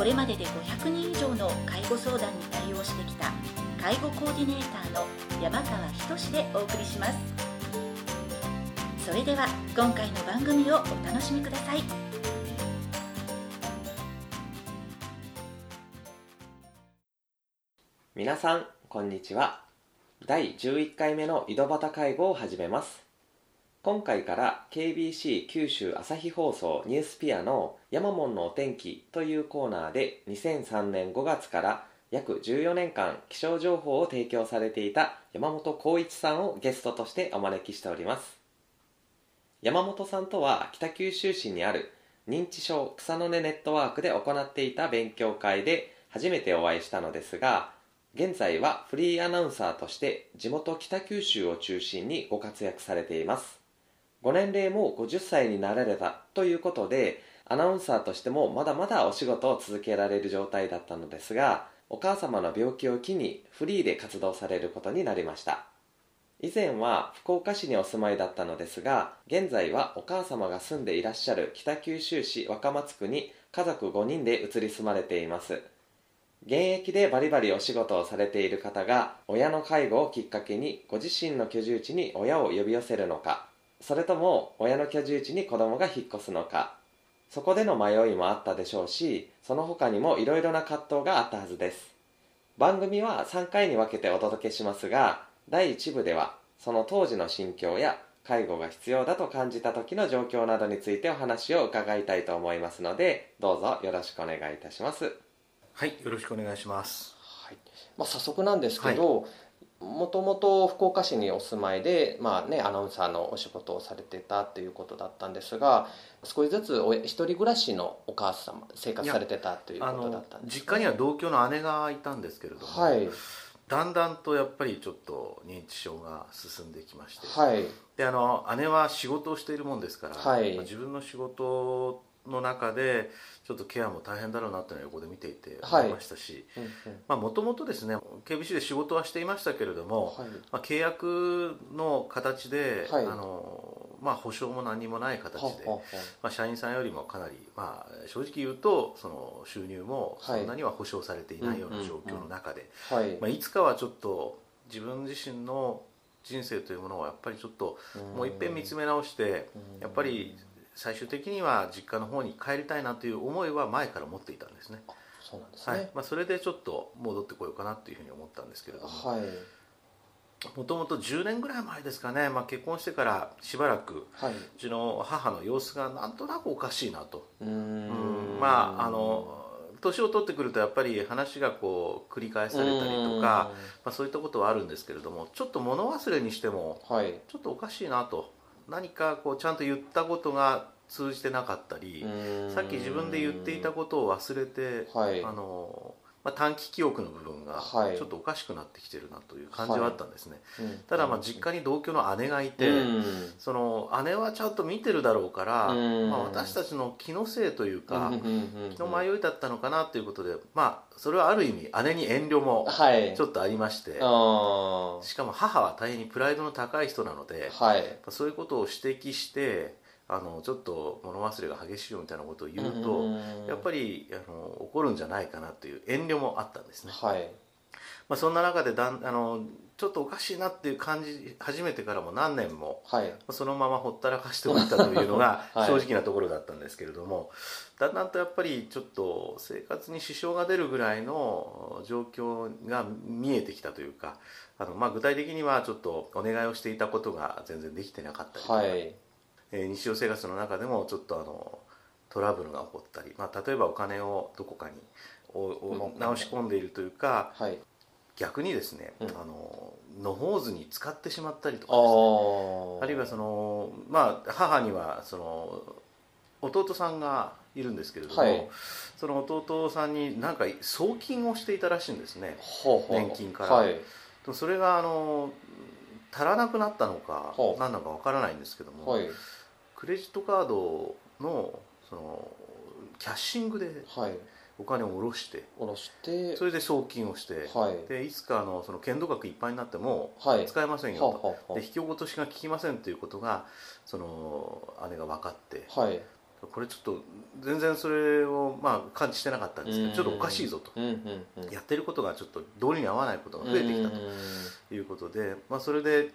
これまでで500人以上の介護相談に対応してきた介護コーディネーターの山川仁でお送りします。それでは今回の番組をお楽しみください。皆さんこんにちは。第11回目の井戸端介護を始めます。今回から KBC 九州朝日放送ニュースピアの山門のお天気というコーナーで2003年5月から約14年間気象情報を提供されていた山本浩一さんをゲストとしてお招きしております。山本さんとは北九州市にある認知症草の根ネットワークで行っていた勉強会で初めてお会いしたのですが現在はフリーアナウンサーとして地元北九州を中心にご活躍されています。ご年齢も50歳になられたということでアナウンサーとしてもまだまだお仕事を続けられる状態だったのですがお母様の病気を機にフリーで活動されることになりました。以前は福岡市にお住まいだったのですが現在はお母様が住んでいらっしゃる北九州市若松区に家族5人で移り住まれています。現役でバリバリお仕事をされている方が親の介護をきっかけにご自身の居住地に親を呼び寄せるのかそれとも親の居住地に子供が引っ越すのか。そこでの迷いもあったでしょうしその他にもいろいろな葛藤があったはずです。番組は3回に分けてお届けしますが第1部ではその当時の心境や介護が必要だと感じた時の状況などについてお話を伺いたいと思いますのでどうぞよろしくお願いいたします。はい、よろしくお願いします。はい。まあ、早速なんですけどもともと福岡市にお住まいで、まあね、アナウンサーのお仕事をされてたっていうことだったんですが少しずつお一人暮らしのお母様生活されてたというあことだのったんです。実家には同居の姉がいたんですけれども、はい。だんだんとやっぱりちょっと認知症が進んできまして、はいであの姉は仕事をしているもんですから、はいまあ自分の仕事の中でちょっとケアも大変だろうなっていうのは横で見ていてはい。思いましたしもともとですね KBC で仕事はしていましたけれども、はい。まあ、契約の形で、はい。あのまあ、保証も何もない形で、はははまあ、社員さんよりもかなり、まあ、正直言うとその収入もそんなには保証されていないような状況の中で、はい。まあ、いつかはちょっと自分自身の人生というものをやっぱりちょっともう一遍見つめ直してうん。やっぱり最終的には実家の方に帰りたいなという思いは前から持っていたんですね。そうなんですね。はい。まあ、それでちょっと戻ってこようかなというふうに思ったんですけれども。はい。もともと10年ぐらい前ですかね、まあ、結婚してからしばらくはい。うちの母の様子がなんとなくおかしいなと。うん。ん。まああの年を取ってくるとやっぱり話がこう繰り返されたりとか、まあ、そういったことはあるんですけれどもちょっと物忘れにしてもうんはい。ちょっとおかしいなと何かこうちゃんと言ったことが通じてなかったりさっき自分で言っていたことを忘れて、はい。あのまあ、短期記憶の部分がはい。ちょっとおかしくなってきてるなという感じはあったんですね、うん。ただまあ実家に同居の姉がいて、うん。その姉はちゃんと見てるだろうから、うん。まあ、私たちの気のせいというか、うん気の迷いだったのかなということでまあそれはある意味姉に遠慮もはい。ちょっとありまして、あしかも母は大変にプライドの高い人なので、ーはい。そういうことを指摘してあのちょっと物忘れが激しいよみたいなことを言うと、やっぱりあの怒るんじゃないかなという遠慮もあったんですね、はい。まあ、そんな中でだんあのちょっとおかしいなっていう感じ始めてからも何年もはい。そのままほったらかしておいたというのが はい。正直なところだったんですけれども、だんだんとやっぱりちょっと生活に支障が出るぐらいの状況が見えてきたというかあの、まあ、具体的にはちょっとお願いをしていたことが全然できてなかったりとか、はいえー日常生活の中でもちょっとあのトラブルが起こったり、まあ、例えばお金をどこかにおお直し込んでいるというかはい。逆にですね、うん。あの野放図に使ってしまったりとあかですね。ー。あるいはそのまあ母にはその弟さんがいるんですけれども、はい。その弟さんになんか送金をしていたらしいんですね年金から。はい。とそれがあの足らなくなったのか何なのかわからないんですけども、はいクレジットカードのそのキャッシングではい。お金を下ろして下ろしてそれで送金をして、はい。でいつかあのその限度額いっぱいになってもはい。使えませんよと、はあはで引き落としが効きませんということがその姉が分かってあはい。これちょっと全然それをまあ感知してなかったんですけうん。どちょっとおかしいぞと。うんうんうん。やってることがちょっと道理に合わないことが増えてきたということで、まあ、それで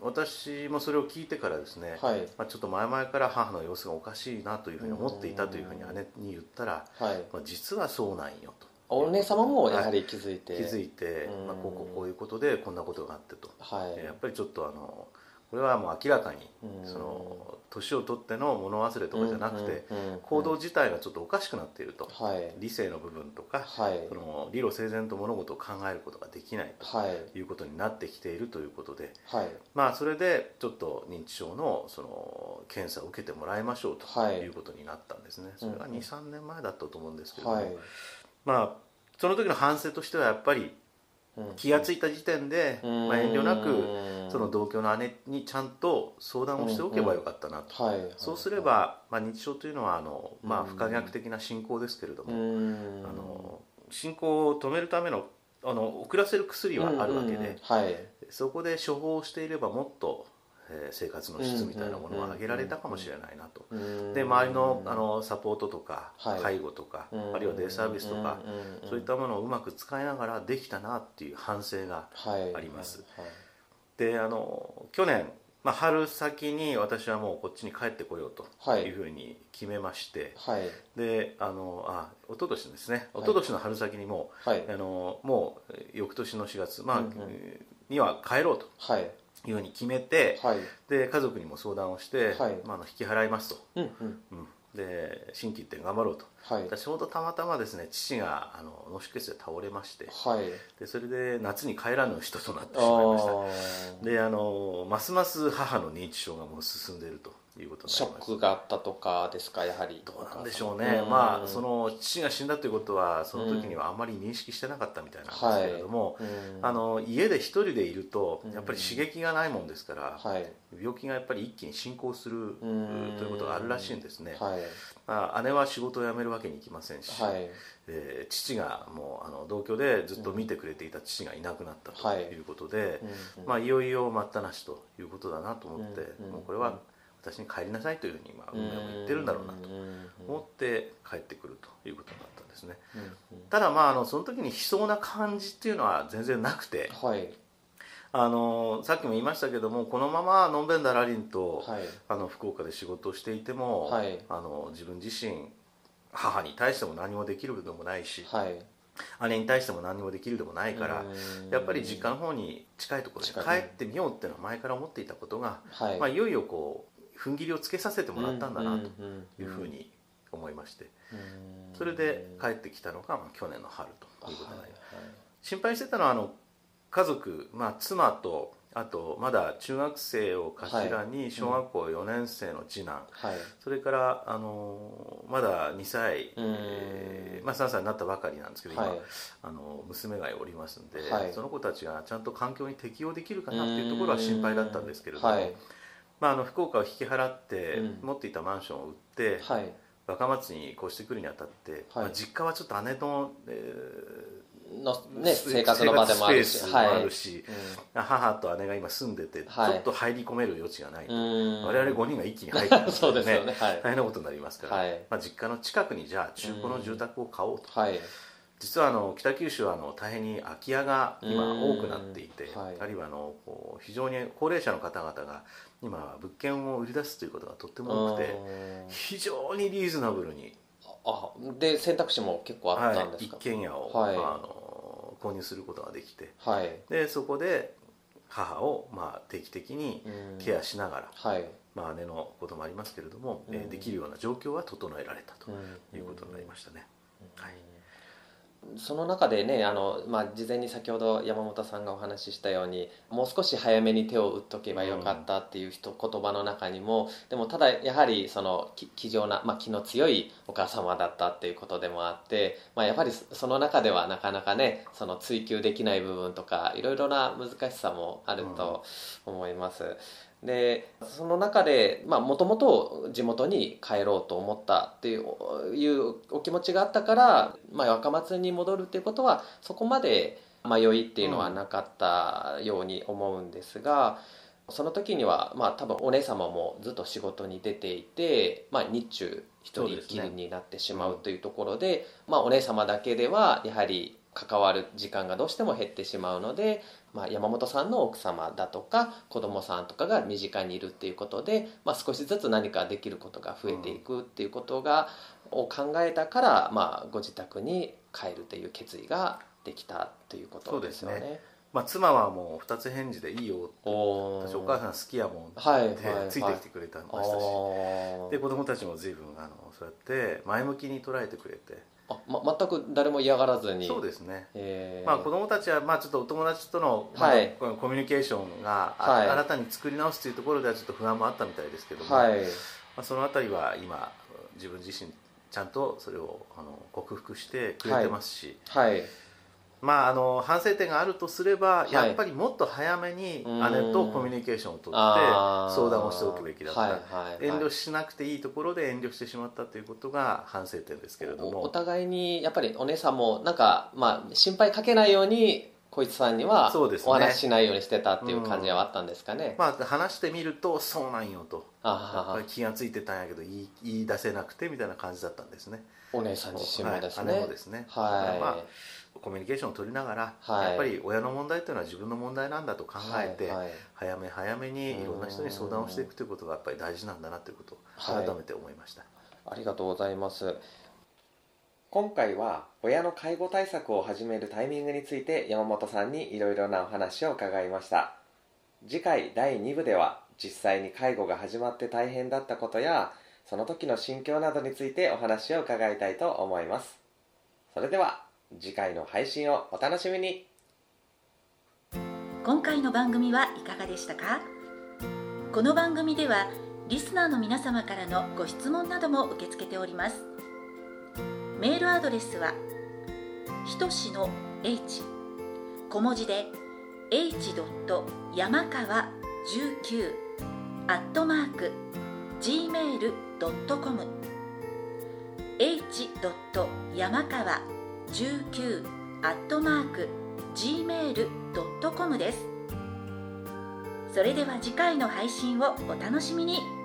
私もそれを聞いてからですね、はい。まあ、ちょっと前々から母の様子がおかしいなというふうに思っていたというふうに姉に言ったら、はい。まあ、実はそうなんよと。お姉様もやはり気づいて。気づいて、うんまあ、こうこうこういうことでこんなことがあってと、はい。やっぱりちょっとあのこれはもう明らかにうん。その年を取っての物忘れとかじゃなくて、行動自体がちょっとおかしくなっていると、はい。理性の部分とか、はい。その理路整然と物事を考えることができないはい。ということになってきているということで、はい。まあ、それでちょっと認知症のその検査を受けてもらいましょうとはい。いうことになったんですね、それがうん23年前だったと思うんですけれども、はい。まあその時の反省としてはやっぱり気が付いた時点で、まあ、遠慮なくその同居の姉にちゃんと相談をしておけばよかったなと、はい。そうすれば、まあ、認知症というのはあの、まあ、うん不可逆的な進行ですけれども、うん。あの進行を止めるためのあの遅らせる薬はあるわけで、そこで処方をしていればもっと、えー生活の質みたいなものは上げられたかもしれないなと。うんで周りのあのサポートとか、はい。介護とか、うんあるいはデイサービスとか、そういったものをうまく使いながらできたなっていう反省がはい。あります。はい。であの去年、まあ、春先に私はもうこっちに帰ってこようとはい。いうふうに決めまして、はい。であのあ一昨年ですね。はい。一昨年の春先にもう、はい。あのもう翌年の4月、まあうんうん。には帰ろうとはいいうふうに決めて、はい。で家族にも相談をして、はい。まあ、あの引き払いますと、うんうん。うん、で心機一転頑張ろうと。はい。ちょうどたまたまですね父があの脳出血で倒れましてはい。でそれで夏に帰らぬ人となってあしまいました。ー。であのますます母の認知症がもう進んでいるということショックがあったとかですか？やはり。どうなんでしょうね、まあその父が死んだということはその時にはあまり認識してなかったみたいなんですけれども、うん。あの家で一人でいるとうん。やっぱり刺激がないもんですから、はい。病気がやっぱり一気に進行するん。ということがあるらしいんですね、はい。まあ、姉は仕事を辞めるわけにいきませんし、はい。えー父がもうあの同居でずっと見てくれていた父がいなくなったとはいいうことで、うんまあ、いよいよ待ったなしということだなと思って、うん。もうこれは私に帰りなさいというふうにまあ運命も言ってるんだろうなと思って帰ってくるということになったんですね。ただまああのその時に悲壮な感じっていうのは全然なくてはい。あのさっきも言いましたけどもこのままのんべんだらりんと、はい。あの福岡で仕事をしていても、はい。あの自分自身母に対しても何もできるでもないし、はい。姉に対しても何もできるでもないから、うん。やっぱり実家の方に近いところに帰ってみようっていうのは前から思っていたことが、はい。まあ、いよいよこう踏ん切りをつけさせてもらったんだなとというふうに思いまして。うん。それで帰ってきたのが、まあ、去年の春ということになりますはい。心配してたのはあの家族、まあ、妻とあとまだ中学生を頭に小学校4年生の次男、はい。それからあのまだ2歳、うん。えーまあ、3歳になったばかりなんですけど今、はい。あの娘がおりますんで、はい。その子たちがちゃんと環境に適応できるかなっていうところは心配だったんですけれども、はいまあ、あの福岡を引き払って、うん。持っていたマンションを売って、はい。若松に越してくるにあたって、はい。まあ、実家はちょっと姉の、えのーね生活の場でもあるし生活スペースもあるし、う母と姉が今住んでて、はい。ちょっと入り込める余地がないと、ん。我々5人が一気に入ってくる そうですよね。はい。大変なことになりますから、はい。まあ、実家の近くにじゃあ中古の住宅を買おうと、はい実はあの北九州はあの大変に空き家が今多くなっていて、うんはい。あるいはあのこう非常に高齢者の方々が今物件を売り出すということがとっても多くてうん非常にリーズナブルに、あで選択肢も結構あったんはい、一ですか軒家を、はい。あの購入することができてはい。でそこで母をまあ定期的にうん。ケアしながら、はい。まあ、姉のこともありますけれども、えできるような状況は整えられたとうん。いうことになりましたね。はいその中でねあの、まあ、事前に先ほど山本さんがお話ししたようにもう少し早めに手を打っとけばよかったっていう人、言葉の中にもでもただやはりその気丈な、まあ、気の強いお母様だったっていうことでもあって、まあ、やはりその中ではなかなかねその追求できない部分とかいろいろな難しさもあると思います。でその中でもともと地元に帰ろうと思ったっていうお気持ちがあったから、まあ、若松に戻るっていうことはそこまで迷いっていうのはなかったように思うんですが、その時には、まあ、多分お姉様もずっと仕事に出ていて、まあ、日中一人きりになってしまうというところで、でねうん、まあ、お姉様だけではやはり関わる時間がどうしても減ってしまうので、まあ、山本さんの奥様だとか子供さんとかが身近にいるっていうことで、まあ、少しずつ何かできることが増えていくっていうことが、を考えたから、まあ、ご自宅に帰るという決意ができたということですよね。まあ、妻はもう二つ返事でいいよ私お母さん好きやもんって、はいついてきてくれたましたしで子供たちも随分あのそうやって前向きに捉えてくれて。あ、ま、全く誰も嫌がらずに。そうですね、えー、まあ、子供たちは、まあ、ちょっとお友達との、まあ、はい、コミュニケーションが、はい、新たに作り直すというところではちょっと不安もあったみたいですけども、はい、まあ、そのあたりは今自分自身ちゃんとそれをあの克服してくれてますし、はい、まあ、あの反省点があるとすれば、やっぱりもっと早めに姉とコミュニケーションをとって相談をしておくべきだった、はいはい、遠慮しなくていいところで遠慮してしまったということが反省点ですけれども。お互いにやっぱりお姉さんもなんか、まあ、心配かけないように小市さんにはお話ししないようにしてたっていう感じはあったんですかね、まあ、話してみるとそうなんよと。やっぱり気が付いてたんやけど言い言い出せなくてみたいな感じだったんですね。お姉さん自身もですね、はい、姉もですね。はい、まあコミュニケーションを取りながら、はい、やっぱり親の問題というのは自分の問題なんだと考えて、はいはい、早め早めにいろんな人に相談をしていくということがやっぱり大事なんだなということを改めて思いました、ありがとうございます今回は親の介護対策を始めるタイミングについて山本さんにいろいろなお話を伺いました。次回第2部では実際に介護が始まって大変だったことやその時の心境などについてお話を伺いたいと思います。それでは次回の配信をお楽しみに。今回の番組はいかがでしたか？この番組ではリスナーの皆様からのご質問なども受け付けております。メールアドレスはひとしの h 小文字で h. 山川19アットマーク gmail.com h. 山川19アットマーク gmail.com ですそれでは次回の配信をお楽しみに